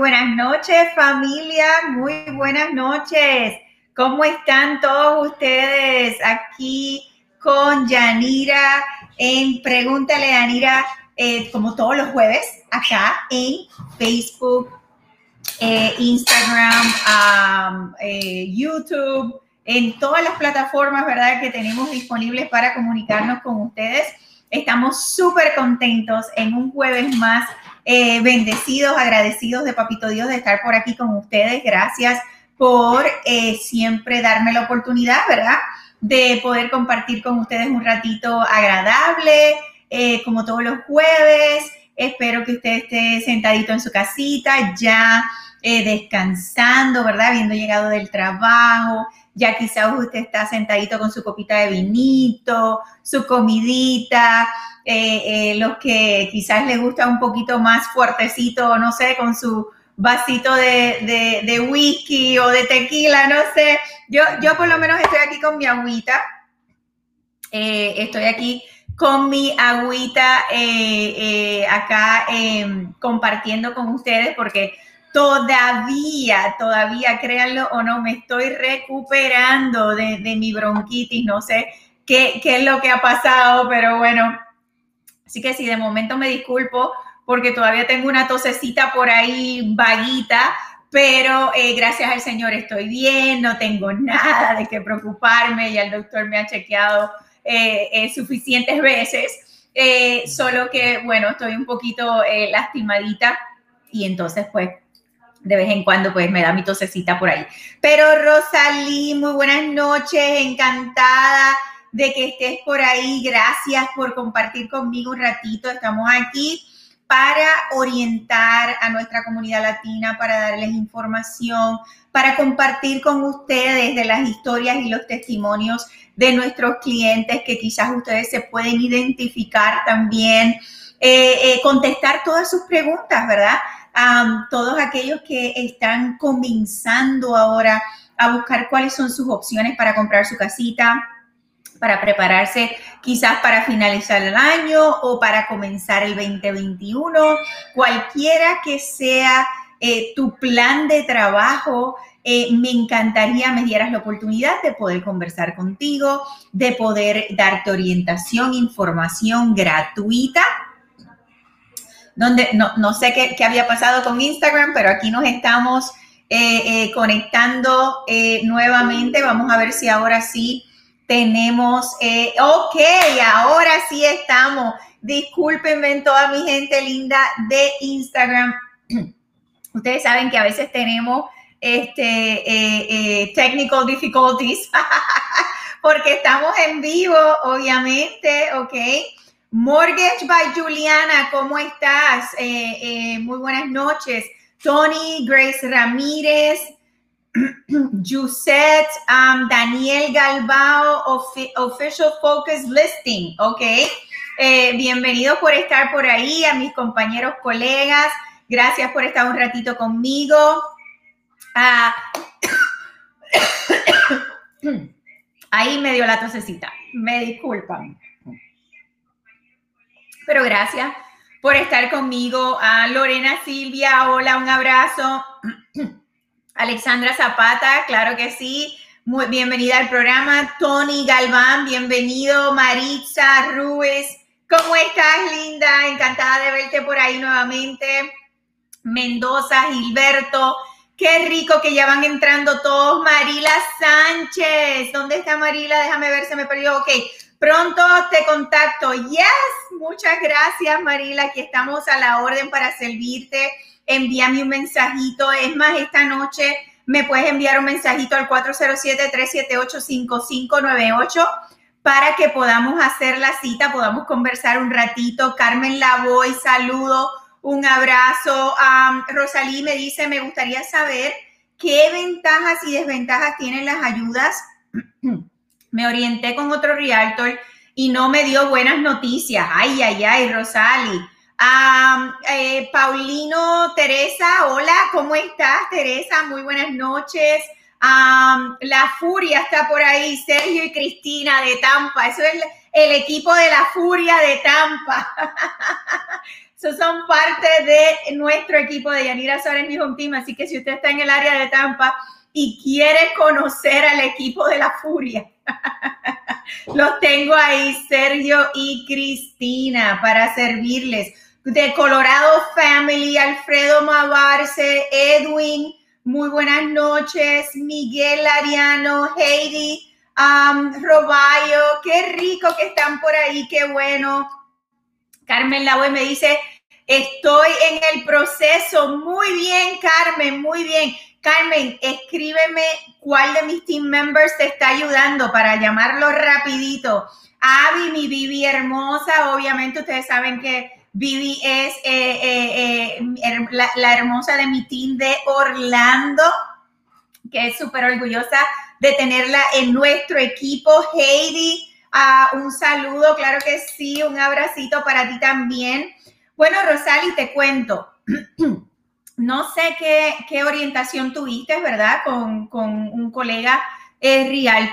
Buenas noches familia, muy buenas noches. ¿Cómo están todos ustedes aquí con Yanira en Pregúntale a Yanira, eh, como todos los jueves, acá en Facebook, eh, Instagram, eh, YouTube, en todas las plataformas, ¿verdad?, que tenemos disponibles para comunicarnos con ustedes. Estamos súper contentos en un jueves más, eh, bendecidos, agradecidos de Papito Dios de estar por aquí con ustedes. Gracias por eh, siempre darme la oportunidad, ¿verdad? De poder compartir con ustedes un ratito agradable, eh, como todos los jueves. Espero que usted esté sentadito en su casita, ya descansando, ¿verdad? Habiendo llegado del trabajo, ya quizás usted está sentadito con su copita de vinito, su comidita, eh, eh, los que quizás les gusta un poquito más fuertecito, no sé, con su vasito de, whisky o de tequila, no sé. Yo, yo por lo menos estoy aquí con mi agüita. Eh, estoy aquí con mi agüita acá compartiendo con ustedes porque Todavía, todavía, créanlo o no, me estoy recuperando de, mi bronquitis, no sé qué, es lo que ha pasado, pero bueno, así que sí, de momento me disculpo porque todavía tengo una tosecita por ahí vaguita, pero eh, gracias al Señor estoy bien, no tengo nada de qué preocuparme, y el doctor me ha chequeado eh, eh, suficientes veces, solo que bueno, estoy un poquito lastimadita y entonces pues de vez en cuando pues me da mi tosecita por ahí. Pero Rosalí, muy buenas noches, encantada de que estés por ahí. Gracias por compartir conmigo un ratito. Estamos aquí para orientar a nuestra comunidad latina, para darles información, para compartir con ustedes de las historias y los testimonios de nuestros clientes que quizás ustedes se pueden identificar también, eh, eh, contestar todas sus preguntas, ¿verdad? Todos aquellos que están comenzando ahora a buscar cuáles son sus opciones para comprar su casita, para prepararse quizás para finalizar el año o para comenzar el 2021, cualquiera que sea eh, tu plan de trabajo, eh, me encantaría me dieras la oportunidad de poder conversar contigo, de poder darte orientación, información gratuita donde no, sé qué, había pasado con Instagram, pero aquí nos estamos eh, eh, conectando eh, nuevamente. Vamos a ver si ahora sí tenemos, ok, ahora sí estamos. Discúlpenme toda mi gente linda de Instagram. Ustedes saben que a veces tenemos este, technical difficulties porque estamos en vivo, obviamente, ok. Mortgage by Juliana, ¿cómo estás? Eh, eh, muy buenas noches. Tony, Grace Ramírez, Juset, um, Daniel Galbao, Official Focus Listing, ¿ok? Eh, bienvenido por estar por ahí, a mis compañeros, colegas. Gracias por estar un ratito conmigo. Ah, ahí me dio la tosecita. Me disculpan pero gracias por estar conmigo. Lorena Silvia, hola, un abrazo. Alexandra Zapata, claro que sí. Muy bienvenida al programa. Tony Galván, bienvenido. Maritza Ruiz, ¿cómo estás, linda? Encantada de verte por ahí nuevamente. Mendoza, Gilberto, qué rico que ya van entrando todos. Marila Sánchez, ¿dónde está Marila? Déjame ver, se me perdió. Ok, Pronto te contacto. Yes, muchas gracias Marila, aquí estamos a la orden para servirte. Envíame un mensajito. Es más, esta noche me puedes enviar un mensajito al 407-378-5598 para que podamos hacer la cita, podamos conversar un ratito. Carmen Lavoy, saludo, un abrazo. Rosalí me dice, me gustaría saber qué ventajas y desventajas tienen las ayudas me orienté con otro realtor y no me dio buenas noticias. Ay, ay, ay, Rosali. Eh, Paulino, Teresa, hola, ¿cómo estás, Teresa? Muy buenas noches. la Furia está por ahí, Sergio y Cristina de Tampa. Eso es el equipo de la furia de Tampa. Esos son parte de nuestro equipo de Yanira Suárez mi Home Team. Así que si usted está en el área de Tampa y quiere conocer al equipo de la furia, los tengo ahí, Sergio y Cristina, para servirles. De Colorado Family, Alfredo Mavarse, Edwin, muy buenas noches, Miguel Ariano, Heidi, um, Robayo, qué rico que están por ahí, qué bueno. Carmen Laue me dice, estoy en el proceso. Muy bien, Carmen, muy bien. Carmen, escríbeme cuál de mis team members te está ayudando para llamarlo rapidito. Avi, mi Vivi hermosa, obviamente ustedes saben que Vivi es eh, eh, eh, la, hermosa de mi team de Orlando, que es súper orgullosa de tenerla en nuestro equipo. Heidi, uh, un saludo, claro que sí, un abracito para ti también. Bueno, Rosali, te cuento. no sé qué, orientación tuviste, ¿verdad? Con, un colega eh,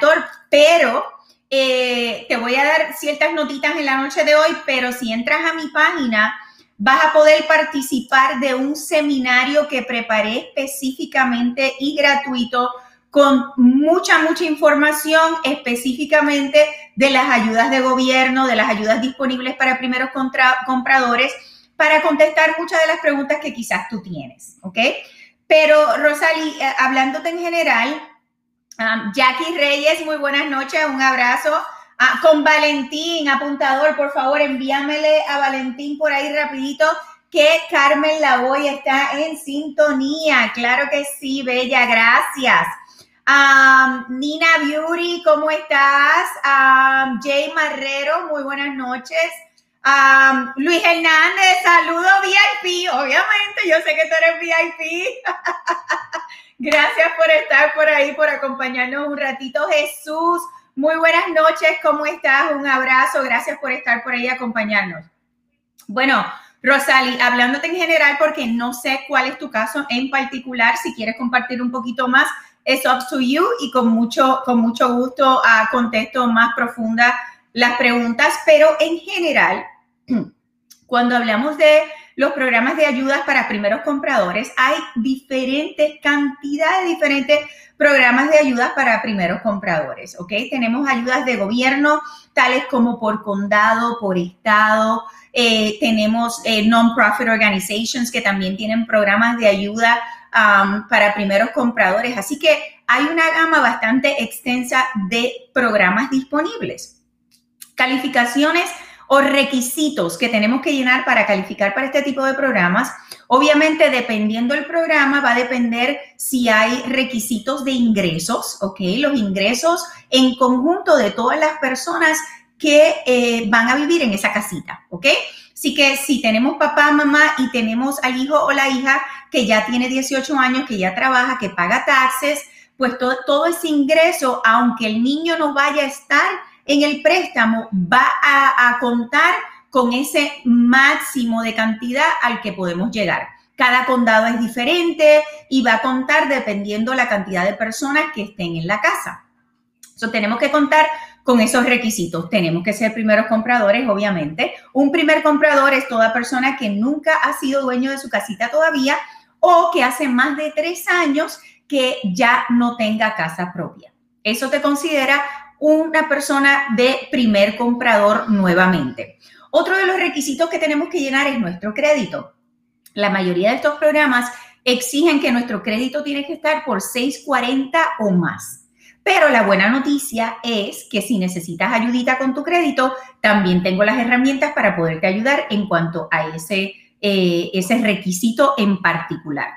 pero eh, te voy a dar ciertas notitas en la noche de hoy, pero si entras a mi página, vas a poder participar de un seminario que preparé específicamente y gratuito con mucha, mucha información específicamente de las ayudas de gobierno, de las ayudas disponibles para primeros compradores, para contestar muchas de las preguntas que quizás tú tienes, ¿ok? Pero, Rosalie, eh, hablándote en general, Jackie Reyes, muy buenas noches, un abrazo. Ah, con Valentín, apuntador, por favor, envíamele a Valentín por ahí rapidito que Carmen Lavoy está en sintonía. Claro que sí, Bella, gracias. Nina Beauty, ¿cómo estás? Jay Marrero, muy buenas noches. Luis Hernández, saludo VIP, obviamente, yo sé que tú eres VIP. Gracias por estar por ahí, por acompañarnos un ratito. Jesús, muy buenas noches, ¿cómo estás? Un abrazo, gracias por estar por ahí acompañarnos. Bueno, Rosali, hablándote en general, porque no sé cuál es tu caso en particular, si quieres compartir un poquito más, es up to you y con mucho, con mucho gusto uh, contesto más profunda las preguntas, pero en general, cuando hablamos de los programas de ayudas para primeros compradores, hay diferentes cantidades, diferentes programas de ayudas para primeros compradores, ¿ok? Tenemos ayudas de gobierno, tales como por condado, por estado, eh, tenemos eh, non-profit organizations que también tienen programas de ayuda um, para primeros compradores, así que hay una gama bastante extensa de programas disponibles. Calificaciones o requisitos que tenemos que llenar para calificar para este tipo de programas. Obviamente, dependiendo del programa, va a depender si hay requisitos de ingresos, ¿ok? Los ingresos en conjunto de todas las personas que eh, van a vivir en esa casita, ¿ok? Así que si tenemos papá, mamá y tenemos al hijo o la hija que ya tiene 18 años, que ya trabaja, que paga taxes, pues todo, todo ese ingreso, aunque el niño no vaya a estar en el préstamo va a, contar con ese máximo de cantidad al que podemos llegar. Cada condado es diferente y va a contar dependiendo la cantidad de personas que estén en la casa. Entonces, tenemos que contar con esos requisitos. Tenemos que ser primeros compradores, obviamente. Un primer comprador es toda persona que nunca ha sido dueño de su casita todavía o que hace más de tres años que ya no tenga casa propia. Eso te considera una persona de primer comprador nuevamente. Otro de los requisitos que tenemos que llenar es nuestro crédito. La mayoría de estos programas exigen que nuestro crédito tiene que estar por 640 o más. Pero la buena noticia es que si necesitas ayudita con tu crédito, también tengo las herramientas para poderte ayudar en cuanto a ese, eh, ese requisito en particular.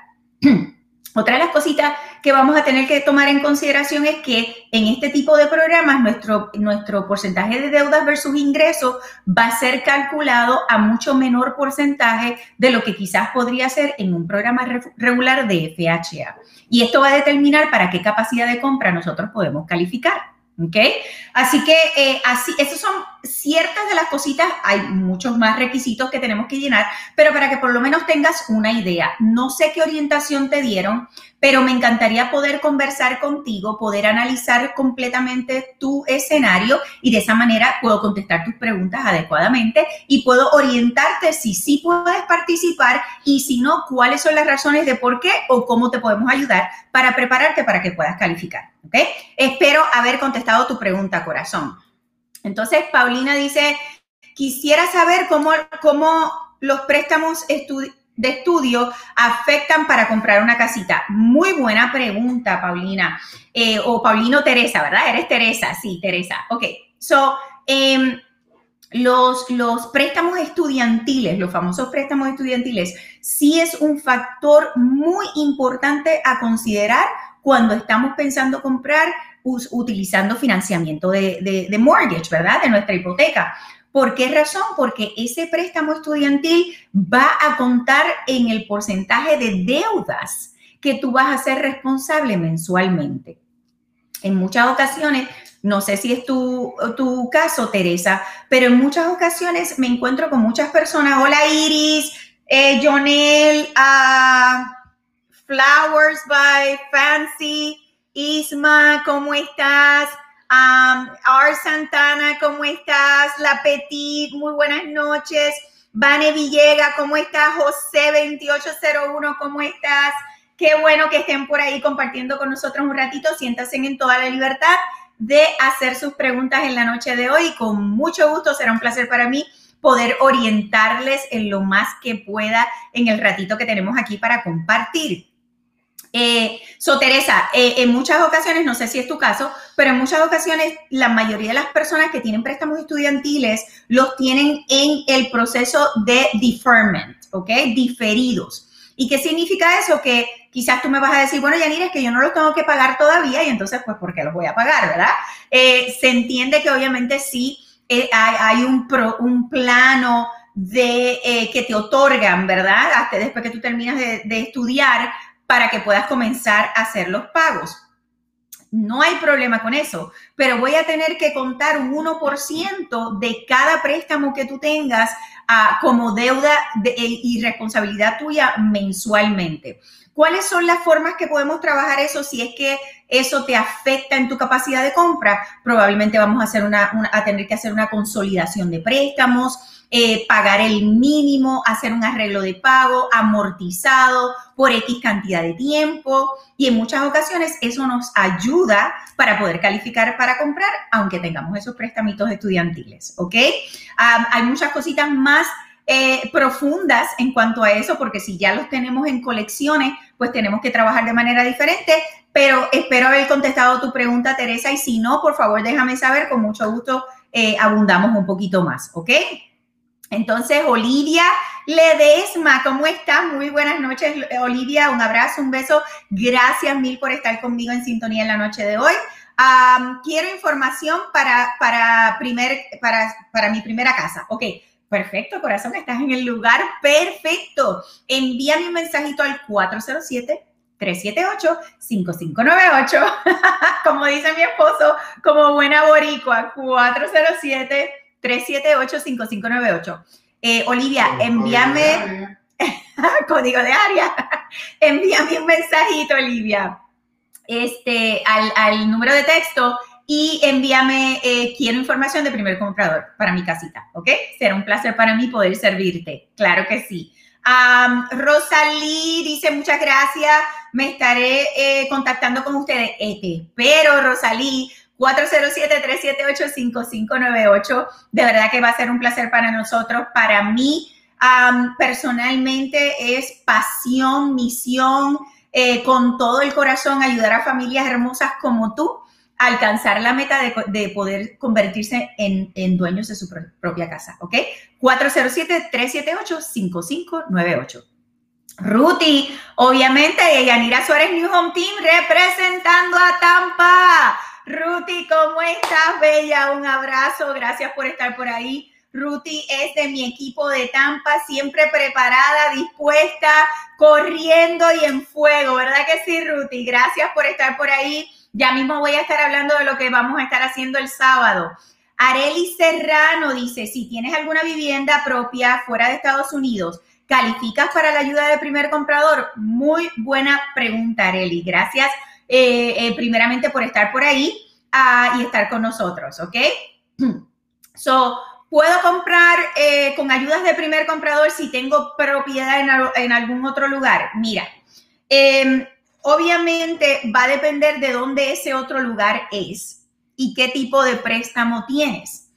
Otra de las cositas que vamos a tener que tomar en consideración es que en este tipo de programas nuestro, nuestro porcentaje de deudas versus ingresos va a ser calculado a mucho menor porcentaje de lo que quizás podría ser en un programa regular de FHA. Y esto va a determinar para qué capacidad de compra nosotros podemos calificar. ¿Ok? Así que eh, así, esos son ciertas de las cositas, hay muchos más requisitos que tenemos que llenar, pero para que por lo menos tengas una idea, no sé qué orientación te dieron, pero me encantaría poder conversar contigo, poder analizar completamente tu escenario y de esa manera puedo contestar tus preguntas adecuadamente y puedo orientarte si sí puedes participar y si no, cuáles son las razones de por qué o cómo te podemos ayudar para prepararte para que puedas calificar. ¿ok? Espero haber contestado tu pregunta, corazón. Entonces, Paulina dice, quisiera saber cómo, cómo los préstamos de estudio afectan para comprar una casita. Muy buena pregunta, Paulina. Eh, o Paulino Teresa, ¿verdad? Eres Teresa, sí, Teresa. Ok, so, em, los, los préstamos estudiantiles, los famosos préstamos estudiantiles, sí es un factor muy importante a considerar cuando estamos pensando comprar utilizando financiamiento de, de, mortgage, ¿verdad? De nuestra hipoteca. ¿Por qué razón? Porque ese préstamo estudiantil va a contar en el porcentaje de deudas que tú vas a ser responsable mensualmente. En muchas ocasiones, no sé si es tu, tu caso, Teresa, pero en muchas ocasiones me encuentro con muchas personas. Hola, Iris, eh, Jonel, uh, Flowers by Fancy, Isma, ¿cómo estás? Um, Ar Santana, ¿cómo estás? La Petit, muy buenas noches. Vane Villega, ¿cómo estás? José 2801, ¿cómo estás? Qué bueno que estén por ahí compartiendo con nosotros un ratito. Siéntanse en toda la libertad de hacer sus preguntas en la noche de hoy. Con mucho gusto, será un placer para mí poder orientarles en lo más que pueda en el ratito que tenemos aquí para compartir. Eh, so, Teresa, eh, en muchas ocasiones, no sé si es tu caso, pero en muchas ocasiones la mayoría de las personas que tienen préstamos estudiantiles los tienen en el proceso de deferment, ¿ok? Diferidos. ¿Y qué significa eso? Que quizás tú me vas a decir, bueno, Yanira, es que yo no los tengo que pagar todavía y entonces, pues, ¿por qué los voy a pagar, verdad? Eh, se entiende que obviamente sí hay, hay, un, pro, un plano de que te otorgan, ¿verdad? Hasta después que tú terminas de, de estudiar para que puedas comenzar a hacer los pagos. No hay problema con eso, pero voy a tener que contar un 1% de cada préstamo que tú tengas ah, como deuda de, y responsabilidad tuya mensualmente. ¿Cuáles son las formas que podemos trabajar eso si es que eso te afecta en tu capacidad de compra? Probablemente vamos a, hacer una, a tener que hacer una consolidación de préstamos, eh, pagar el mínimo, hacer un arreglo de pago amortizado por X cantidad de tiempo y en muchas ocasiones eso nos ayuda para poder calificar para comprar, aunque tengamos esos préstamitos estudiantiles, ¿ok? hay muchas cositas más eh, profundas en cuanto a eso, porque si ya los tenemos en colecciones, pues tenemos que trabajar de manera diferente, pero espero haber contestado tu pregunta, Teresa, y si no, por favor, déjame saber, con mucho gusto eh, abundamos un poquito más, ¿ok? Entonces, Olivia Ledesma, ¿cómo estás? Muy buenas noches, Olivia. Un abrazo, un beso. Gracias mil por estar conmigo en sintonía en la noche de hoy. quiero información para, para, primer, para, para mi primera casa. Ok, perfecto, corazón, estás en el lugar perfecto. Envíame un mensajito al 407. 378-5598, como dice mi esposo, como buena boricua, 407 378-5598. Eh, Olivia, envíame, código de área, envíame un mensajito, Olivia, este, al, número de texto y envíame, eh, quiero información de primer comprador para mi casita, ¿ok? Será un placer para mí poder servirte, claro que sí. Rosalí dice muchas gracias, me estaré eh, contactando con ustedes. Espero, Rosalí, 407-378-5598. De verdad que va a ser un placer para nosotros. Para mí, personalmente, es pasión, misión, eh, con todo el corazón, ayudar a familias hermosas como tú alcanzar la meta de, poder convertirse en, dueños de su propia casa. ¿Ok? 407-378-5598. Ruti, obviamente, Yanira Suárez New Home Team representando a Tampa. Ruti, ¿cómo estás, Bella? Un abrazo, gracias por estar por ahí. Ruti es de mi equipo de Tampa, siempre preparada, dispuesta, corriendo y en fuego, ¿verdad que sí, Ruti? Gracias por estar por ahí. Ya mismo voy a estar hablando de lo que vamos a estar haciendo el sábado. Areli Serrano dice, si tienes alguna vivienda propia fuera de Estados Unidos, ¿calificas para la ayuda de primer comprador? Muy buena pregunta, Areli. Gracias eh, eh, primeramente por estar por ahí ah, y estar con nosotros, ¿ok? So, puedo comprar eh, con ayudas de primer comprador si tengo propiedad en, algún otro lugar. Mira, em, obviamente va a depender de dónde ese otro lugar es y qué tipo de préstamo tienes.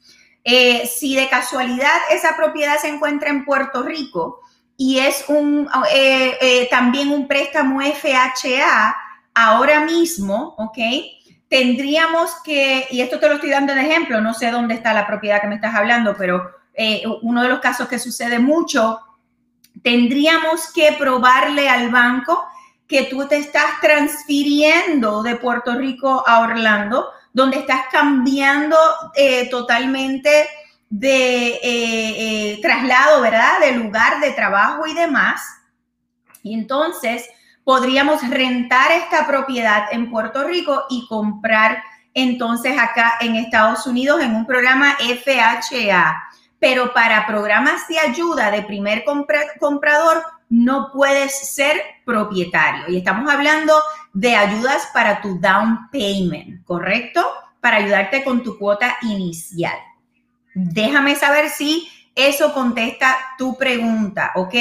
Eh, si de casualidad esa propiedad se encuentra en Puerto Rico y es un, eh, eh, también un préstamo FHA, ahora mismo, ¿ok? Tendríamos que, y esto te lo estoy dando de ejemplo, no sé dónde está la propiedad que me estás hablando, pero uno de los casos que sucede mucho, tendríamos que probarle al banco que tú te estás transfiriendo de Puerto Rico a Orlando donde estás cambiando eh, totalmente de eh, eh, traslado, ¿verdad? De lugar de trabajo y demás. Y entonces podríamos rentar esta propiedad en Puerto Rico y comprar entonces acá en Estados Unidos en un programa FHA. Pero para programas de ayuda de primer comprador no puedes ser propietario. Y estamos hablando de ayudas para tu down payment, ¿correcto? Para ayudarte con tu cuota inicial. Déjame saber si eso contesta tu pregunta, ¿ok?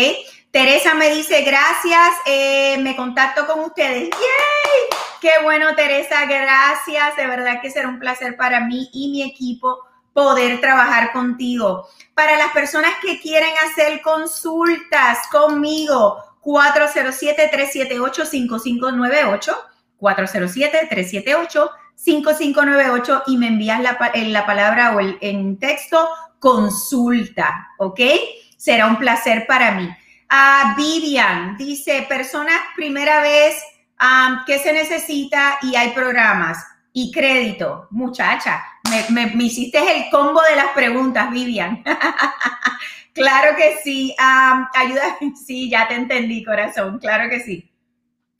Teresa me dice, gracias, eh, me contacto con ustedes. ¡Yay! Qué bueno, Teresa, gracias. De verdad que será un placer para mí y mi equipo poder trabajar contigo. Para las personas que quieren hacer consultas conmigo, 407-378-5598, 407-378-5598 y me envías la, en la palabra o el, en texto consulta, ¿ok? Será un placer para mí. a Vivian dice, personas primera vez, um, ¿qué se necesita? Y hay programas y crédito. Muchacha, me, me, hiciste el combo de las preguntas, Vivian. claro que sí. ayuda, sí, ya te entendí, corazón. Claro que sí.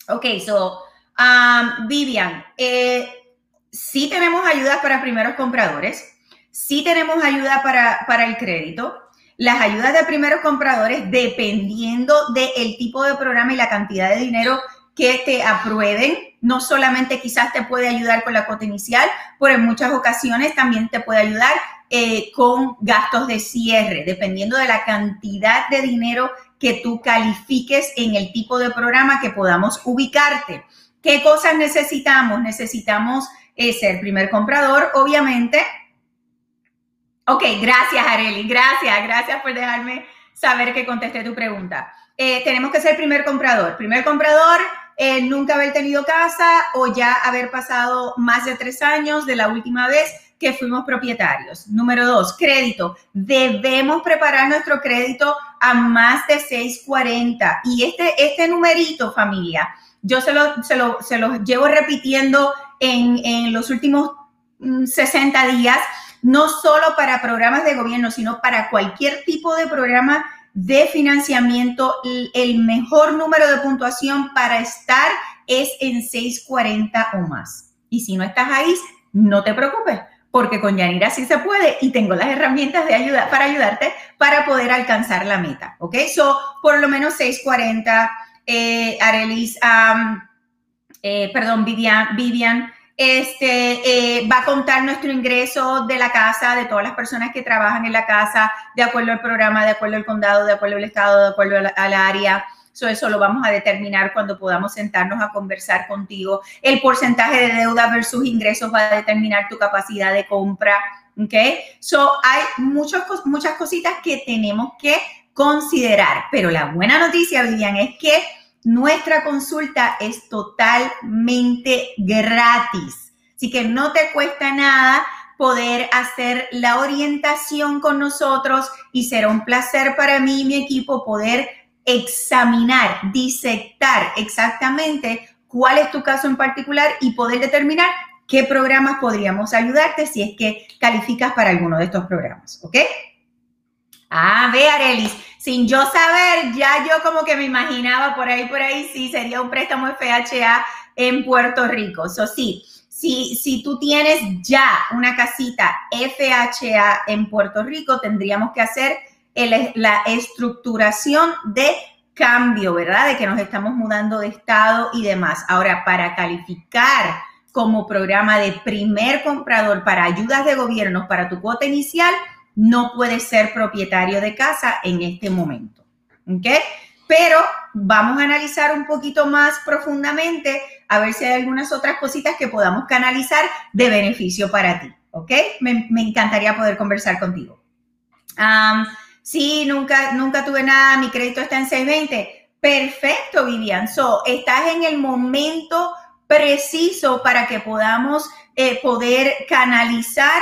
Ok, so, Vivian, eh, sí tenemos ayudas para primeros compradores. Sí tenemos ayuda para, para el crédito. Las ayudas de primeros compradores, dependiendo del tipo de programa y la cantidad de dinero que te aprueben. No solamente quizás te puede ayudar con la cuota inicial, pero en muchas ocasiones también te puede ayudar eh, con gastos de cierre, dependiendo de la cantidad de dinero que tú califiques en el tipo de programa que podamos ubicarte. ¿Qué cosas necesitamos? Necesitamos eh, ser primer comprador, obviamente. Ok, gracias Areli, gracias, gracias por dejarme saber que contesté tu pregunta. Eh, tenemos que ser primer comprador. Primer comprador, eh, nunca haber tenido casa o ya haber pasado más de tres años de la última vez que fuimos propietarios. Número dos, crédito. Debemos preparar nuestro crédito a más de 640. Y este, este numerito, familia, yo se lo, se lo, se lo llevo repitiendo en, en los últimos 60 mm, días, no solo para programas de gobierno, sino para cualquier tipo de programa de financiamiento, el mejor número de puntuación para estar es en 640 o más. Y si no estás ahí, no te preocupes, porque con Yanira sí se puede y tengo las herramientas de ayuda para ayudarte para poder alcanzar la meta. ¿Ok? So, por lo menos 640, eh, Arelis, eh, perdón, Vivian, Vivian este, eh, va a contar nuestro ingreso de la casa, de todas las personas que trabajan en la casa, de acuerdo al programa, de acuerdo al condado, de acuerdo al estado, de acuerdo al, área. eso lo vamos a determinar cuando podamos sentarnos a conversar contigo. El porcentaje de deuda versus ingresos va a determinar tu capacidad de compra. ¿Ok? So, hay muchas, muchas cositas que tenemos que considerar. Pero la buena noticia, Vivian, es que nuestra consulta es totalmente gratis, así que no te cuesta nada poder hacer la orientación con nosotros y será un placer para mí y mi equipo poder examinar, disectar exactamente cuál es tu caso en particular y poder determinar qué programas podríamos ayudarte si es que calificas para alguno de estos programas, ¿ok? Ah, ve, Arelis, sin yo saber, ya yo como que me imaginaba por ahí, por ahí, sí, sería un préstamo FHA en Puerto Rico. Eso sí, Si, si tú tienes ya una casita FHA en Puerto Rico, tendríamos que hacer la estructuración de cambio, ¿verdad? De que nos estamos mudando de estado y demás. Ahora, para calificar como programa de primer comprador para ayudas de gobierno para tu cuota inicial, no puedes ser propietario de casa en este momento. ¿Ok? Pero vamos a analizar un poquito más profundamente a ver si hay algunas otras cositas que podamos canalizar de beneficio para ti. ¿Ok? Me, encantaría poder conversar contigo. sí, nunca, nunca tuve nada, mi crédito está en 620. Perfecto, Vivian. So, estás en el momento preciso para que podamos eh, poder canalizar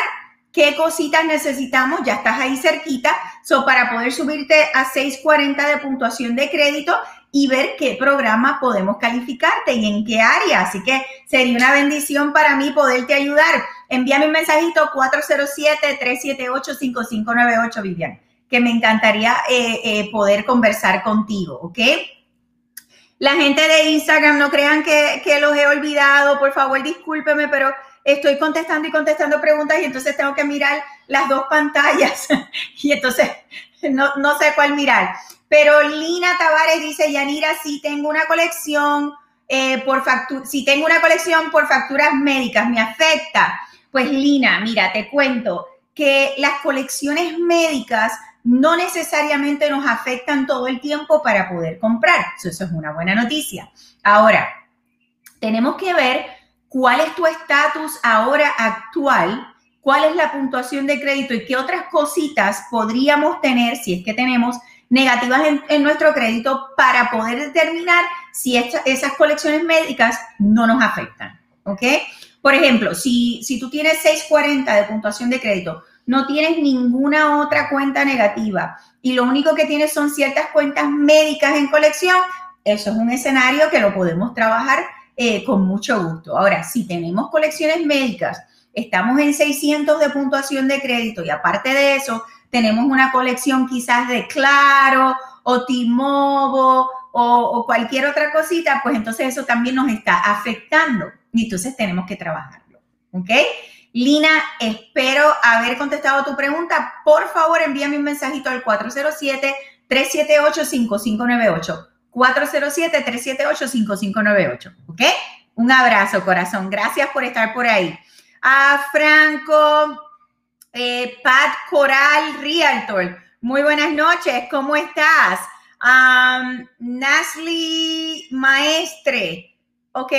qué cositas necesitamos, ya estás ahí cerquita, so para poder subirte a 640 de puntuación de crédito y ver qué programa podemos calificarte y en qué área. Así que sería una bendición para mí poderte ayudar. Envíame un mensajito 407-378-5598, Vivian, que me encantaría eh, eh, poder conversar contigo, ¿ok? La gente de Instagram, no crean que, que los he olvidado, por favor, discúlpeme, pero estoy contestando y contestando preguntas y entonces tengo que mirar las dos pantallas y entonces no, no sé cuál mirar. Pero Lina Tavares dice, Yanira, si tengo una colección eh, por si tengo una colección por facturas médicas, ¿me afecta? Pues Lina, mira, te cuento que las colecciones médicas no necesariamente nos afectan todo el tiempo para poder comprar. Eso es una buena noticia. Ahora, tenemos que ver cuál es tu estatus ahora actual, cuál es la puntuación de crédito y qué otras cositas podríamos tener, si es que tenemos, negativas en, nuestro crédito para poder determinar si esas colecciones médicas no nos afectan. ¿Ok? Por ejemplo, si, si tú tienes 640 de puntuación de crédito, no tienes ninguna otra cuenta negativa y lo único que tienes son ciertas cuentas médicas en colección, eso es un escenario que lo podemos trabajar eh, con mucho gusto. Ahora, si tenemos colecciones médicas, estamos en 600 de puntuación de crédito y aparte de eso, tenemos una colección quizás de Claro o Timovo o, cualquier otra cosita, pues entonces eso también nos está afectando y entonces tenemos que trabajarlo. ¿Ok? Lina, espero haber contestado tu pregunta. Por favor, envíame un mensajito al 407-378-5598. 407-378-5598. ¿Ok? Un abrazo, corazón. Gracias por estar por ahí. A Franco, eh, Pat Coral Realtor. Muy buenas noches. ¿Cómo estás? Um, Nasli Maestre. Ok,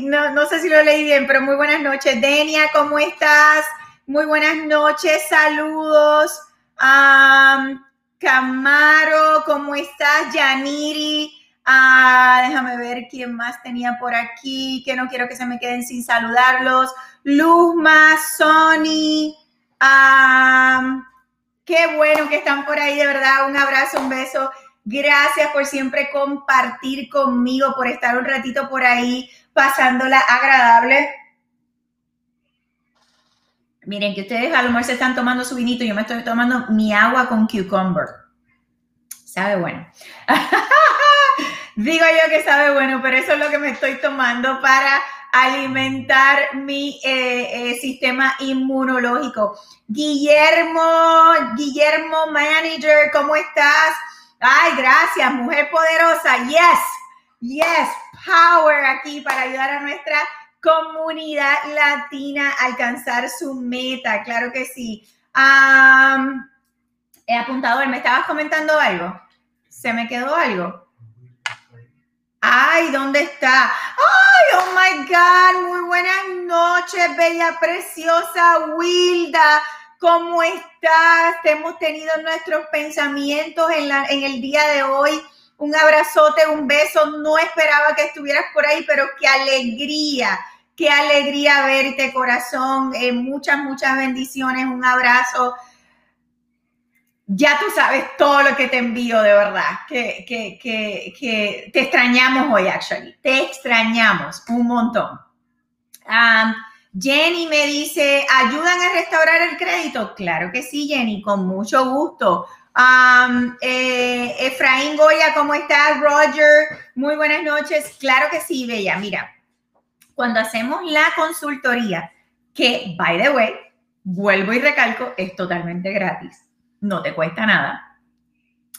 no, no sé si lo leí bien, pero muy buenas noches. Denia, ¿cómo estás? Muy buenas noches, saludos. Um, Camaro, ¿cómo estás? Yaniri, ah, déjame ver quién más tenía por aquí, que no quiero que se me queden sin saludarlos. Luzma, Sony, ah, qué bueno que están por ahí, de verdad. Un abrazo, un beso. Gracias por siempre compartir conmigo, por estar un ratito por ahí pasándola agradable. Miren que ustedes a lo mejor se están tomando su vinito, yo me estoy tomando mi agua con cucumber. Sabe bueno. Digo yo que sabe bueno, pero eso es lo que me estoy tomando para alimentar mi eh, eh, sistema inmunológico. Guillermo, Guillermo Manager, ¿cómo estás? Ay, gracias, mujer poderosa. Yes, yes, power aquí para ayudar a nuestra comunidad latina alcanzar su meta, claro que sí. He apuntador, ¿me estabas comentando algo? ¿Se me quedó algo? Ay, ¿dónde está? Ay, oh my God, muy buenas noches, bella, preciosa Wilda. ¿Cómo estás? Te hemos tenido nuestros pensamientos en, la, en el día de hoy. Un abrazote, un beso. No esperaba que estuvieras por ahí, pero qué alegría Qué alegría verte, corazón. Eh, muchas, muchas bendiciones. Un abrazo. Ya tú sabes todo lo que te envío, de verdad. Que, que, que, te extrañamos hoy, actually. Te extrañamos un montón. Jenny me dice, ¿ayudan a restaurar el crédito? Claro que sí, Jenny, con mucho gusto. Eh, Efraín Goya, ¿cómo estás? Roger, muy buenas noches. Claro que sí, Bella. Mira, cuando hacemos la consultoría, que, by the way, vuelvo y recalco, es totalmente gratis, no te cuesta nada.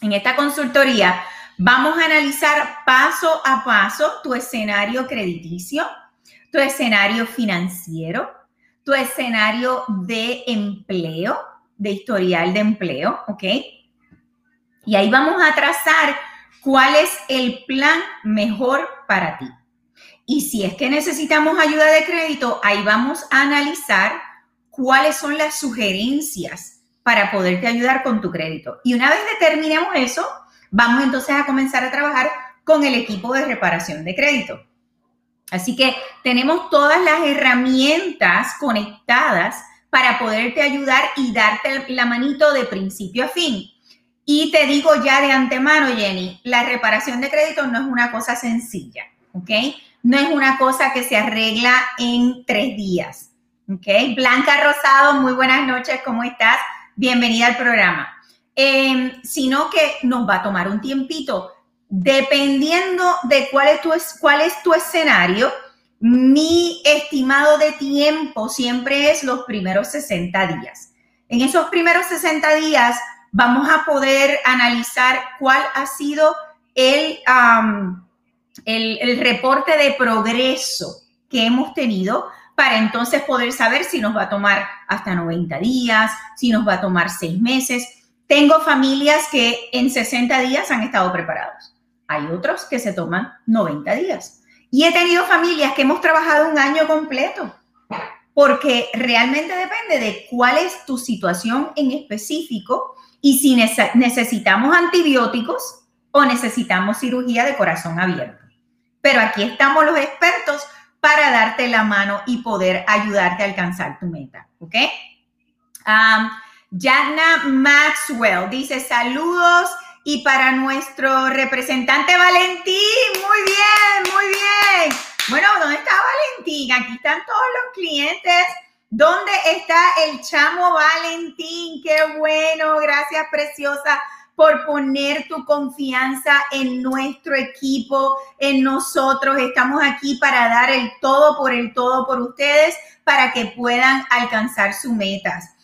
En esta consultoría vamos a analizar paso a paso tu escenario crediticio, tu escenario financiero, tu escenario de empleo, de historial de empleo, ¿ok? Y ahí vamos a trazar cuál es el plan mejor para ti. Y si es que necesitamos ayuda de crédito, ahí vamos a analizar cuáles son las sugerencias para poderte ayudar con tu crédito. Y una vez determinemos eso, vamos entonces a comenzar a trabajar con el equipo de reparación de crédito. Así que tenemos todas las herramientas conectadas para poderte ayudar y darte la manito de principio a fin. Y te digo ya de antemano, Jenny, la reparación de crédito no es una cosa sencilla, ¿ok? No es una cosa que se arregla en tres días, ¿ok? Blanca Rosado, muy buenas noches, ¿cómo estás? Bienvenida al programa. Em, sino que nos va a tomar un tiempito dependiendo de cuál es tu, escenario, mi estimado de tiempo siempre es los primeros 60 días. En esos primeros 60 días vamos a poder analizar cuál ha sido el, el reporte de progreso que hemos tenido para entonces poder saber si nos va a tomar hasta 90 días, si nos va a tomar 6 meses. Tengo familias que en 60 días han estado preparados. Hay otros que se toman 90 días. Y he tenido familias que hemos trabajado un año completo, porque realmente depende de cuál es tu situación en específico y si necesitamos antibióticos o necesitamos cirugía de corazón abierto. Pero aquí estamos los expertos para darte la mano y poder ayudarte a alcanzar tu meta, ¿ok? Um, Maxwell dice saludos y para nuestro representante Valentín, muy bien, muy bien. Bueno, ¿dónde está Valentín? Aquí están todos los clientes. ¿Dónde está el chamo Valentín? Qué bueno, gracias preciosa por poner tu confianza en nuestro equipo, en nosotros. Estamos aquí para dar el todo por el todo por ustedes para que puedan alcanzar sus metas.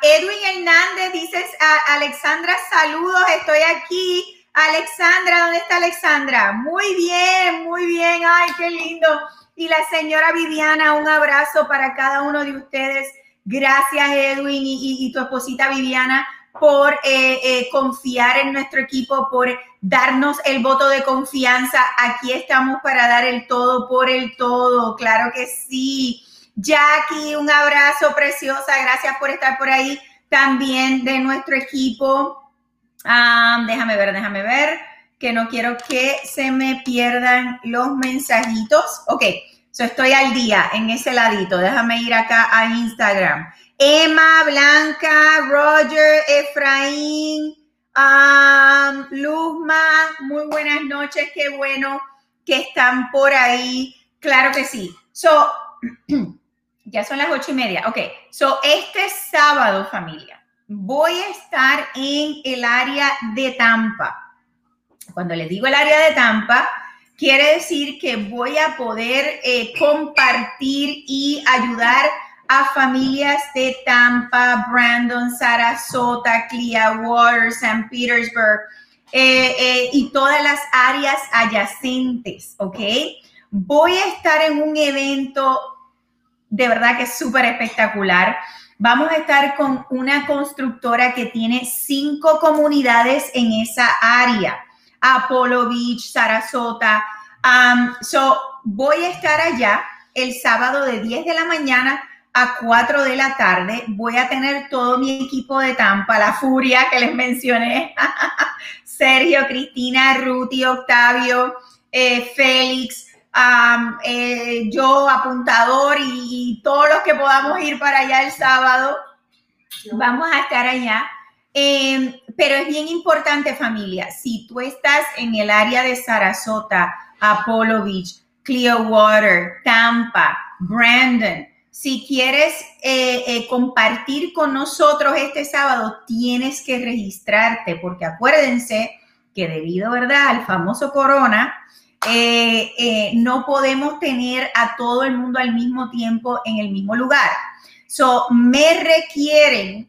Edwin Hernández dices, Alexandra, saludos, estoy aquí. Alexandra, ¿dónde está Alexandra? Muy bien, muy bien, ay, qué lindo. Y la señora Viviana, un abrazo para cada uno de ustedes. Gracias, Edwin, y, tu esposita Viviana, por eh, eh, confiar en nuestro equipo, por darnos el voto de confianza. Aquí estamos para dar el todo por el todo, claro que sí. Jackie, un abrazo preciosa, gracias por estar por ahí también de nuestro equipo. Ah, déjame ver, déjame ver, que no quiero que se me pierdan los mensajitos. Ok, so estoy al día en ese ladito. Déjame ir acá a Instagram. Emma, Blanca, Roger, Efraín, Luzma, muy buenas noches, qué bueno que están por ahí. Claro que sí. So, Ya son las ocho y media. Ok, so este sábado, familia, voy a estar en el área de Tampa. Cuando les digo el área de Tampa, quiere decir que voy a poder eh, compartir y ayudar a familias de Tampa, Brandon, Sarasota, Clearwater, St. Petersburg eh, eh, y todas las áreas adyacentes, ¿ok? Voy a estar en un evento de verdad que es súper espectacular. Vamos a estar con una constructora que tiene cinco comunidades en esa área. Apollo Beach, Sarasota. Um, so, voy a estar allá el sábado de 10 de la mañana a 4 de la tarde. Voy a tener todo mi equipo de Tampa, la Furia que les mencioné. Sergio, Cristina, Ruti, Octavio, eh, Félix, eh, yo, apuntador y, todos los que podamos ir para allá el sábado, vamos a estar allá. Em, pero es bien importante familia, si tú estás en el área de Sarasota, Apollo Beach, Clearwater, Tampa, Brandon, si quieres eh, eh, compartir con nosotros este sábado, tienes que registrarte porque acuérdense que debido, ¿verdad?, al famoso corona, eh, no podemos tener a todo el mundo al mismo tiempo en el mismo lugar. So, me requieren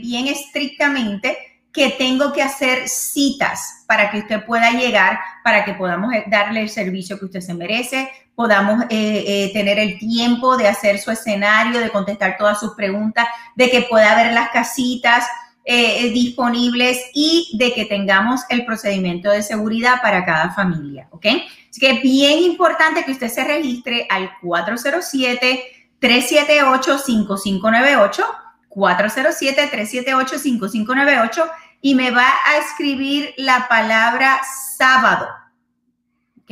bien estrictamente que tengo que hacer citas para que usted pueda llegar, para que podamos darle el servicio que usted se merece, podamos tener el tiempo de hacer su escenario, de contestar todas sus preguntas, de que pueda ver las casitas, eh, disponibles y de que tengamos el procedimiento de seguridad para cada familia, ¿ok? Así que es bien importante que usted se registre al 407-378-5598, 407-378-5598 y me va a escribir la palabra sábado, ¿ok?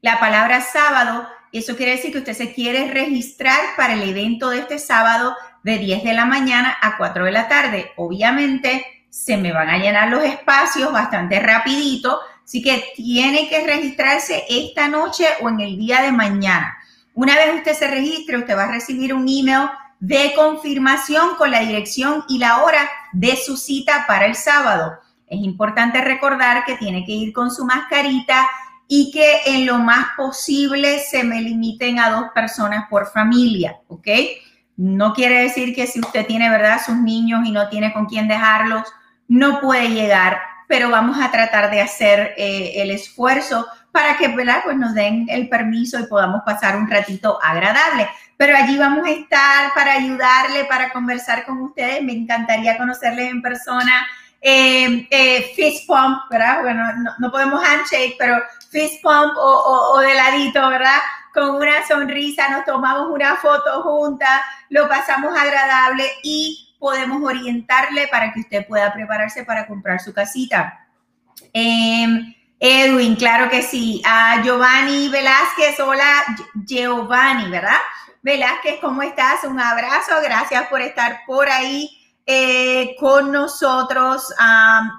La palabra sábado, eso quiere decir que usted se quiere registrar para el evento de este sábado de 10 de la mañana a 4 de la tarde. Obviamente se me van a llenar los espacios bastante rapidito, así que tiene que registrarse esta noche o en el día de mañana. Una vez usted se registre, usted va a recibir un email de confirmación con la dirección y la hora de su cita para el sábado. Es importante recordar que tiene que ir con su mascarita y que en lo más posible se me limiten a dos personas por familia, ¿ok? No quiere decir que si usted tiene, ¿verdad?, sus niños y no tiene con quién dejarlos, no puede llegar, pero vamos a tratar de hacer eh, el esfuerzo para que, ¿verdad?, pues nos den el permiso y podamos pasar un ratito agradable. Pero allí vamos a estar para ayudarle, para conversar con ustedes. Me encantaría conocerles en persona. Eh, eh, fist pump, ¿verdad? Bueno, no, podemos handshake, pero fist pump o, de ladito, ¿verdad? con una sonrisa, nos tomamos una foto juntas, lo pasamos agradable y podemos orientarle para que usted pueda prepararse para comprar su casita. Em, Edwin, claro que sí. A Giovanni Velázquez, hola Giovanni, ¿verdad? Velázquez, ¿cómo estás? Un abrazo, gracias por estar por ahí eh, con nosotros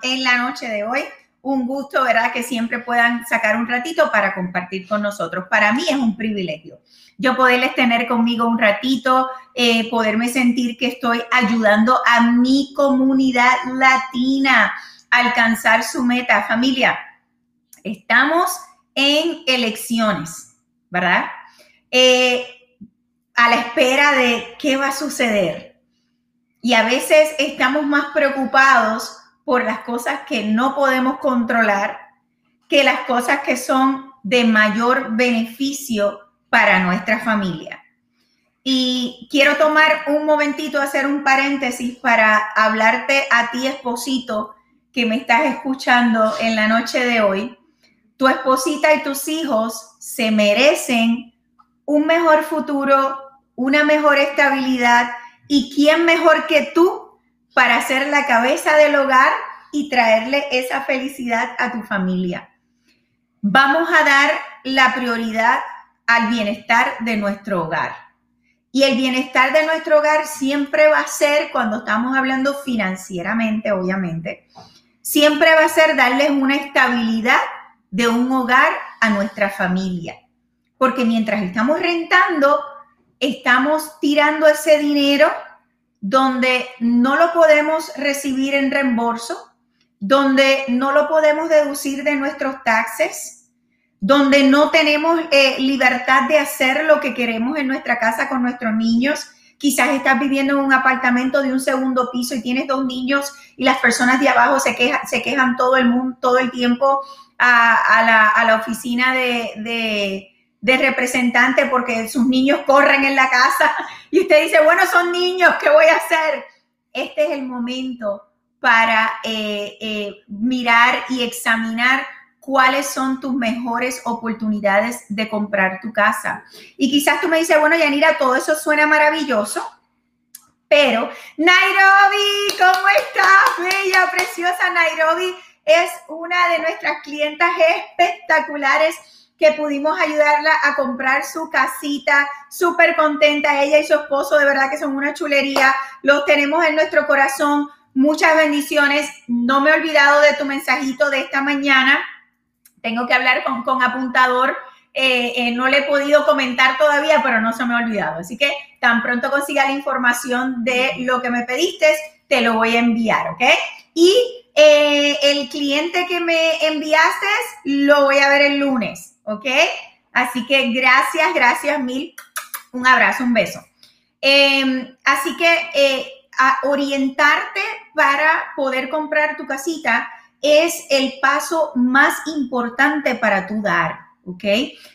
en la noche de hoy un gusto, ¿verdad? Que siempre puedan sacar un ratito para compartir con nosotros. Para mí es un privilegio. Yo poderles tener conmigo un ratito, eh, poderme sentir que estoy ayudando a mi comunidad latina a alcanzar su meta. Familia, estamos en elecciones, ¿verdad? Eh, a la espera de qué va a suceder. Y a veces estamos más preocupados por las cosas que no podemos controlar que las cosas que son de mayor beneficio para nuestra familia. Y quiero tomar un momentito, hacer un paréntesis para hablarte a ti, esposito, que me estás escuchando en la noche de hoy. Tu esposita y tus hijos se merecen un mejor futuro, una mejor estabilidad. ¿Y quién mejor que tú para ser la cabeza del hogar y traerle esa felicidad a tu familia. Vamos a dar la prioridad al bienestar de nuestro hogar. Y el bienestar de nuestro hogar siempre va a ser, cuando estamos hablando financieramente, obviamente, siempre va a ser darles una estabilidad de un hogar a nuestra familia. Porque mientras estamos rentando, estamos tirando ese dinero donde no lo podemos recibir en reembolso, donde no lo podemos deducir de nuestros taxes, donde no tenemos eh, libertad de hacer lo que queremos en nuestra casa con nuestros niños. Quizás estás viviendo en un apartamento de un segundo piso y tienes dos niños y las personas de abajo se, se quejan todo el mundo, todo el tiempo a, la, oficina de de representante porque sus niños corren en la casa y usted dice, bueno, son niños, ¿qué voy a hacer? Este es el momento para eh, eh, mirar y examinar cuáles son tus mejores oportunidades de comprar tu casa. Y quizás tú me dices, bueno, Yanira, todo eso suena maravilloso, pero Nairobi, ¿cómo estás? Bella, preciosa Nairobi es una de nuestras clientas espectaculares que pudimos ayudarla a comprar su casita, súper contenta, ella y su esposo, de verdad que son una chulería, los tenemos en nuestro corazón, muchas bendiciones, no me he olvidado de tu mensajito de esta mañana, tengo que hablar con, apuntador, eh, eh, no le he podido comentar todavía, pero no se me ha olvidado, así que tan pronto consiga la información de lo que me pediste, te lo voy a enviar, ¿ok? Y eh, el cliente que me enviaste lo voy a ver el lunes, ¿ok? Así que gracias, gracias mil. Un abrazo, un beso. Em, así que eh, orientarte para poder comprar tu casita es el paso más importante para tu dar, ¿ok?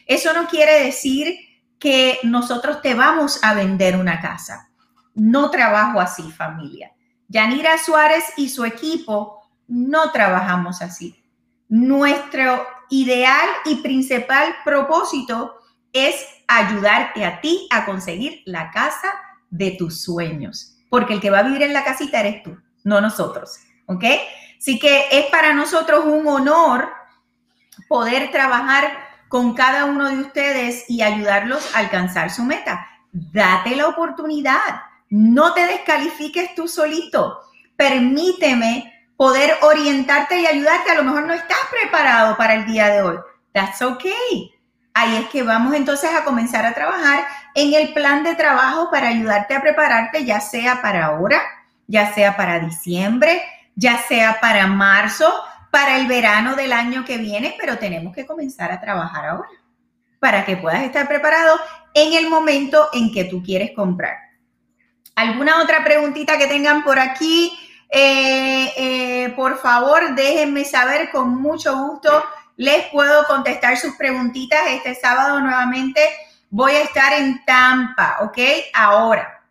Eso no quiere decir que nosotros te vamos a vender una casa. No trabajo así, familia. Yanira Suárez y su equipo no trabajamos así. Nuestro ideal y principal propósito es ayudarte a ti a conseguir la casa de tus sueños, porque el que va a vivir en la casita eres tú, no nosotros, ¿ok? Así que es para nosotros un honor poder trabajar con cada uno de ustedes y ayudarlos a alcanzar su meta. Date la oportunidad, no te descalifiques tú solito, permíteme poder orientarte y ayudarte. A lo mejor no estás preparado para el día de hoy. That's okay. Ahí es que vamos entonces a comenzar a trabajar en el plan de trabajo para ayudarte a prepararte, ya sea para ahora, ya sea para diciembre, ya sea para marzo, para el verano del año que viene, pero tenemos que comenzar a trabajar ahora para que puedas estar preparado en el momento en que tú quieres comprar. ¿Alguna otra preguntita que tengan por aquí? Eh, eh, por favor, déjenme saber con mucho gusto. Les puedo contestar sus preguntitas. Este sábado nuevamente voy a estar en Tampa, ¿ok? Ahora,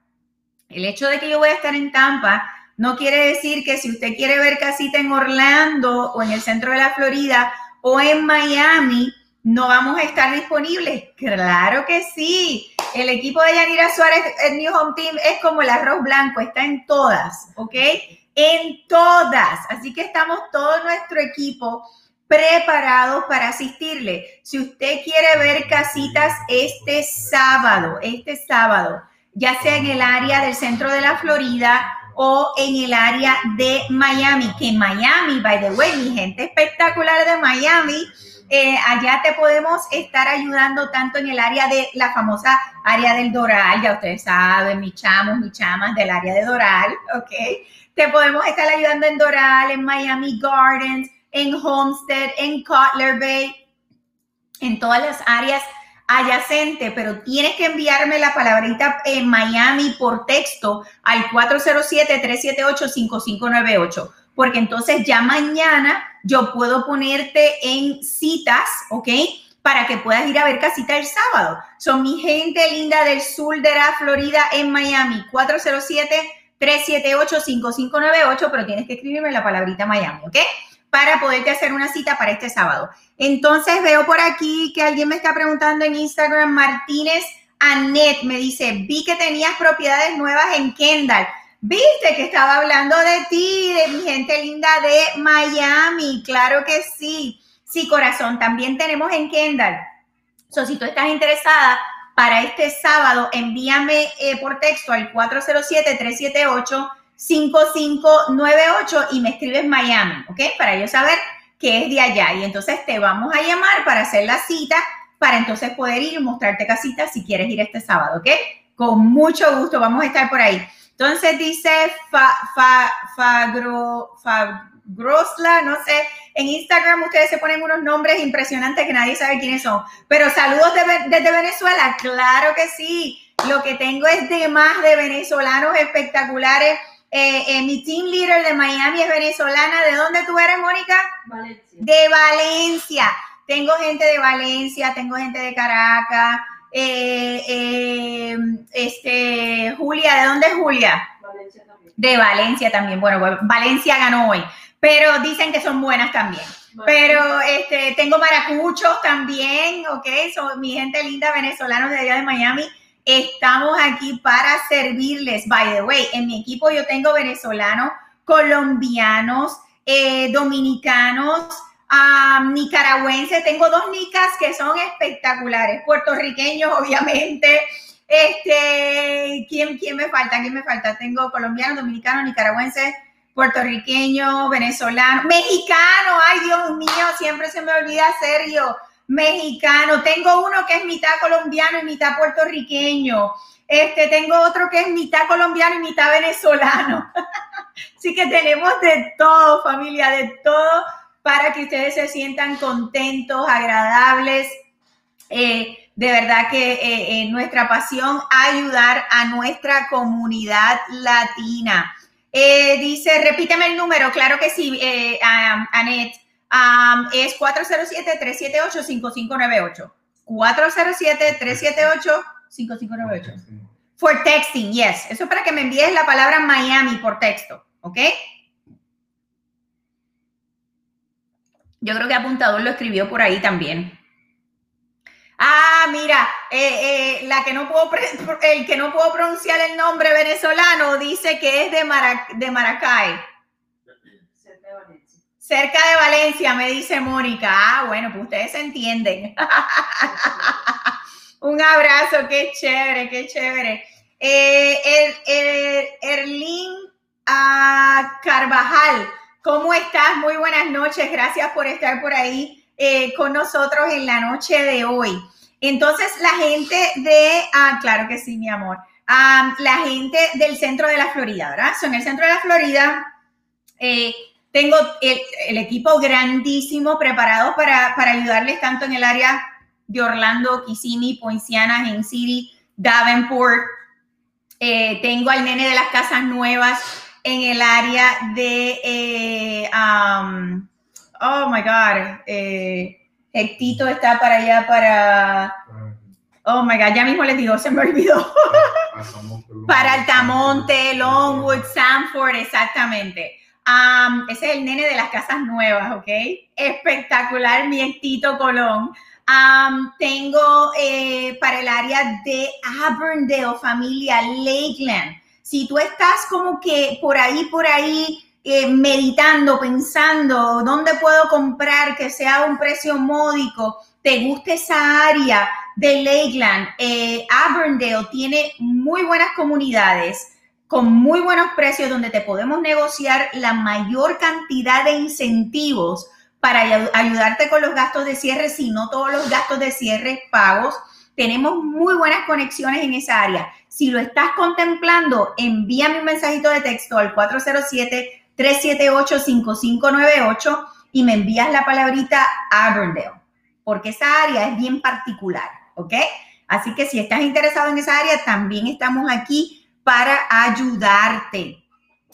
el hecho de que yo voy a estar en Tampa no quiere decir que si usted quiere ver casita en Orlando o en el centro de la Florida o en Miami, no vamos a estar disponibles. Claro que sí. El equipo de Yanira Suárez, el New Home Team, es como el arroz blanco, está en todas, ¿ok? En todas. Así que estamos todo nuestro equipo preparados para asistirle. Si usted quiere ver casitas este sábado, este sábado, ya sea en el área del centro de la Florida o en el área de Miami, que en Miami, by the way, mi gente espectacular de Miami, eh, allá te podemos estar ayudando tanto en el área de la famosa área del Doral, ya ustedes saben, mis chamos, mis chamas del área de Doral, ¿ok? Te podemos estar ayudando en Doral, en Miami Gardens, en Homestead, en Cutler Bay, en todas las áreas adyacentes, pero tienes que enviarme la palabrita en Miami por texto al 407-378-5598, porque entonces ya mañana yo puedo ponerte en citas, ¿ok? Para que puedas ir a ver casita el sábado. Son mi gente linda del sur de la Florida en Miami, 407 378-5598, pero tienes que escribirme la palabrita Miami, ¿ok? Para poderte hacer una cita para este sábado. Entonces veo por aquí que alguien me está preguntando en Instagram, Martínez Anet me dice, vi que tenías propiedades nuevas en Kendall. Viste que estaba hablando de ti, de mi gente linda de Miami. Claro que sí. Sí, corazón, también tenemos en Kendall. So, si tú estás interesada, para este sábado, envíame eh, por texto al 407-378-5598 y me escribes Miami, ¿ok? Para yo saber que es de allá. Y entonces te vamos a llamar para hacer la cita, para entonces poder ir y mostrarte casita si quieres ir este sábado, ¿ok? Con mucho gusto, vamos a estar por ahí. Entonces dice fa, fa, Fagro, Grosla, no sé, en Instagram ustedes se ponen unos nombres impresionantes que nadie sabe quiénes son. Pero saludos desde Venezuela, claro que sí. Lo que tengo es de más de venezolanos espectaculares. Eh, eh, mi team leader de Miami es venezolana. ¿De dónde tú eres, Mónica? Valencia. De Valencia. Tengo gente de Valencia, tengo gente de Caracas. Eh, este, Julia, ¿de dónde es Julia? Valencia también. De Valencia también. Bueno, Valencia ganó hoy pero dicen que son buenas también. Pero este, tengo maracuchos también, ¿ok? Son mi gente linda, venezolanos de allá de Miami. Estamos aquí para servirles. By the way, en mi equipo yo tengo venezolanos, colombianos, eh, dominicanos, nicaragüenses. Tengo dos nicas que son espectaculares, puertorriqueños, obviamente. Este, ¿quién, ¿Quién me falta? ¿Quién me falta? Tengo colombianos, dominicanos, nicaragüenses puertorriqueño, venezolano, mexicano, ay Dios mío, siempre se me olvida serio, mexicano, tengo uno que es mitad colombiano y mitad puertorriqueño, este, tengo otro que es mitad colombiano y mitad venezolano. Así que tenemos de todo, familia, de todo para que ustedes se sientan contentos, agradables. Eh, de verdad que eh, nuestra pasión ayudar a nuestra comunidad latina. Dice, repíteme el número, claro que sí, Anet. es 407-378-5598. 407-378-5598. For texting, yes. Eso es para que me envíes la palabra Miami por texto, ¿ok? Yo creo que Apuntador lo escribió por ahí también. Ah, mira, eh, eh, la que no puedo el que no puedo pronunciar el nombre venezolano dice que es de, de Maracay. Cerca de Valencia. Cerca de Valencia, me dice Mónica. Ah, bueno, pues ustedes se entienden. Un abrazo, qué chévere, qué chévere. Eh, er, Erlín ah, Carvajal, ¿cómo estás? Muy buenas noches, gracias por estar por ahí eh, con nosotros en la noche de hoy. Entonces, la gente de, ah, claro que sí, mi amor, ah, la gente del centro de la Florida, ¿verdad? en el centro de la Florida, eh, tengo el, equipo grandísimo preparado para, para ayudarles tanto en el área de Orlando, Kissimmee, Poinciana, Haines City, Davenport. Eh, tengo al nene de las casas nuevas en el área de, um, oh my God, eh, el Tito está para allá, para, oh my God, ya mismo les digo, se me olvidó. para Altamonte, Longwood, Sanford, exactamente. Um, ese es el nene de las casas nuevas, ¿ok? Espectacular, mi Tito Colón tengo eh, para el área de Aberndale, familia Lakeland. Si tú estás como que por ahí, por ahí, eh, meditando, pensando dónde puedo comprar que sea un precio módico, te gusta esa área de Lakeland, eh, tiene muy buenas comunidades con muy buenos precios donde te podemos negociar la mayor cantidad de incentivos para ayudarte con los gastos de cierre, si no todos los gastos de cierre pagos. Tenemos muy buenas conexiones en esa área. Si lo estás contemplando, envíame un mensajito de texto al 407-378-5598 y me envías la palabrita Aberndale, porque esa área es bien particular, ¿ok? Así que si estás interesado en esa área, también estamos aquí para ayudarte.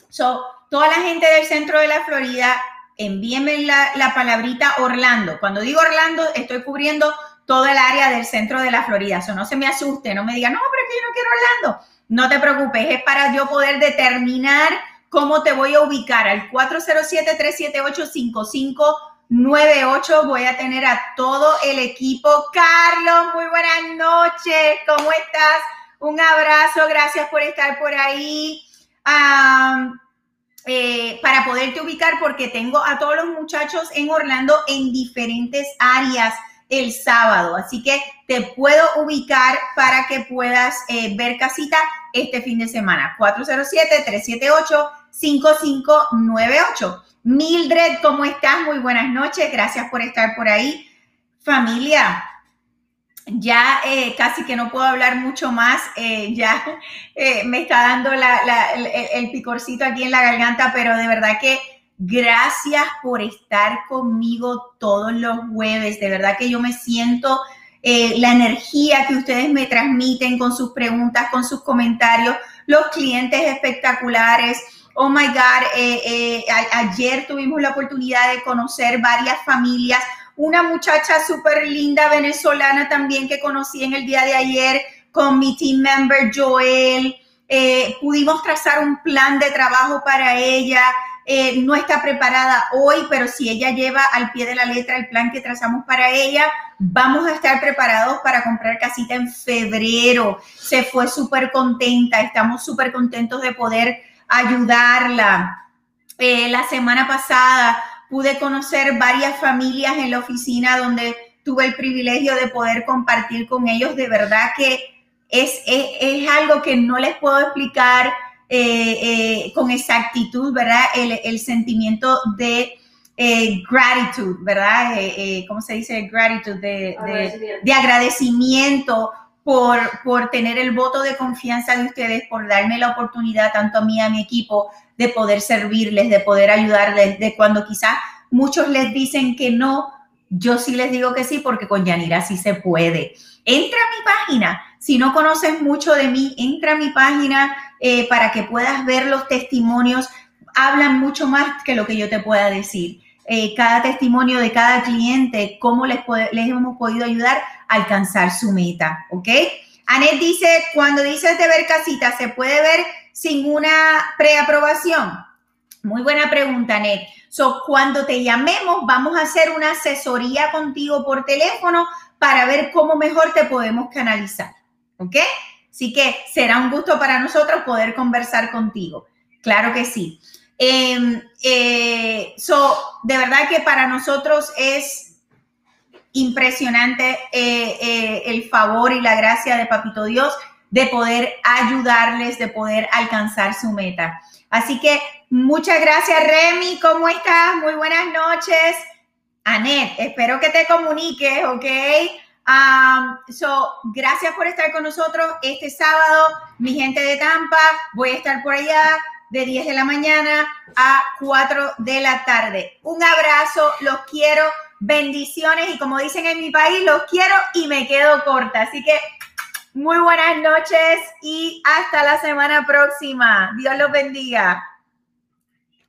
So, toda la gente del centro de la Florida envíenme la, palabrita Orlando. Cuando digo Orlando, estoy cubriendo toda el área del centro de la Florida. Eso no se me asuste, no me diga, no, pero es que yo no quiero Orlando. No te preocupes, es para yo poder determinar cómo te voy a ubicar. Al 407-378-5598 voy a tener a todo el equipo. Carlos, muy buenas noches. ¿Cómo estás? Un abrazo, gracias por estar por ahí. Eh, para poderte ubicar porque tengo a todos los muchachos en Orlando en diferentes áreas el sábado. Así que te puedo ubicar para que puedas eh, ver casita este fin de semana. 407-378-5598. Mildred, ¿cómo estás? Muy buenas noches. Gracias por estar por ahí. Familia, ya eh, casi que no puedo hablar mucho más, eh, ya eh, me está dando el, picorcito aquí en la garganta, pero de verdad que gracias por estar conmigo todos los jueves, de verdad que yo me siento la energía que ustedes me transmiten con sus preguntas, con sus comentarios, los clientes espectaculares. Oh my God, ayer tuvimos la oportunidad de conocer varias familias una muchacha súper linda venezolana también que conocí en el día de ayer con mi team member Joel. Eh, pudimos trazar un plan de trabajo para ella. Eh, no está preparada hoy, pero si ella lleva al pie de la letra el plan que trazamos para ella, vamos a estar preparados para comprar casita en febrero. Se fue súper contenta, estamos súper contentos de poder ayudarla. Eh, la semana pasada pude conocer varias familias en la oficina donde tuve el privilegio de poder compartir con ellos. De verdad que es, es, algo que no les puedo explicar eh, eh, con exactitud, ¿verdad? El, sentimiento de eh, gratitud, ¿verdad? ¿Cómo se dice? Gratitud, de, de, agradecimiento por, por tener el voto de confianza de ustedes, por darme la oportunidad, tanto a mí a mi equipo, de poder servirles, de poder ayudarles, de cuando quizás muchos les dicen que no, yo sí les digo que sí, porque con Yanira sí se puede. Entra a mi página. Si no conoces mucho de mí, entra a mi página eh, para que puedas ver los testimonios. Hablan mucho más que lo que yo te pueda decir. Eh, cada testimonio de cada cliente, cómo les, les hemos podido ayudar a alcanzar su meta, ¿ok? Anet dice, cuando dices de ver casita, ¿se puede ver sin una preaprobación? Muy buena pregunta, Anet. So, cuando te llamemos, vamos a hacer una asesoría contigo por teléfono para ver cómo mejor te podemos canalizar, ¿ok? Así que será un gusto para nosotros poder conversar contigo. Claro que sí. Em, eh, so, de verdad que para nosotros es impresionante eh, eh, el favor y la gracia de Papito Dios de poder ayudarles, de poder alcanzar su meta. Así que muchas gracias, Remy. ¿Cómo estás? Muy buenas noches. Anet, espero que te comuniques, ¿ok? Um, so, gracias por estar con nosotros este sábado, mi gente de Tampa. Voy a estar por allá de 10 de la mañana a 4 de la tarde. Un abrazo, los quiero, bendiciones y como dicen en mi país, los quiero y me quedo corta. Así que muy buenas noches y hasta la semana próxima. Dios los bendiga.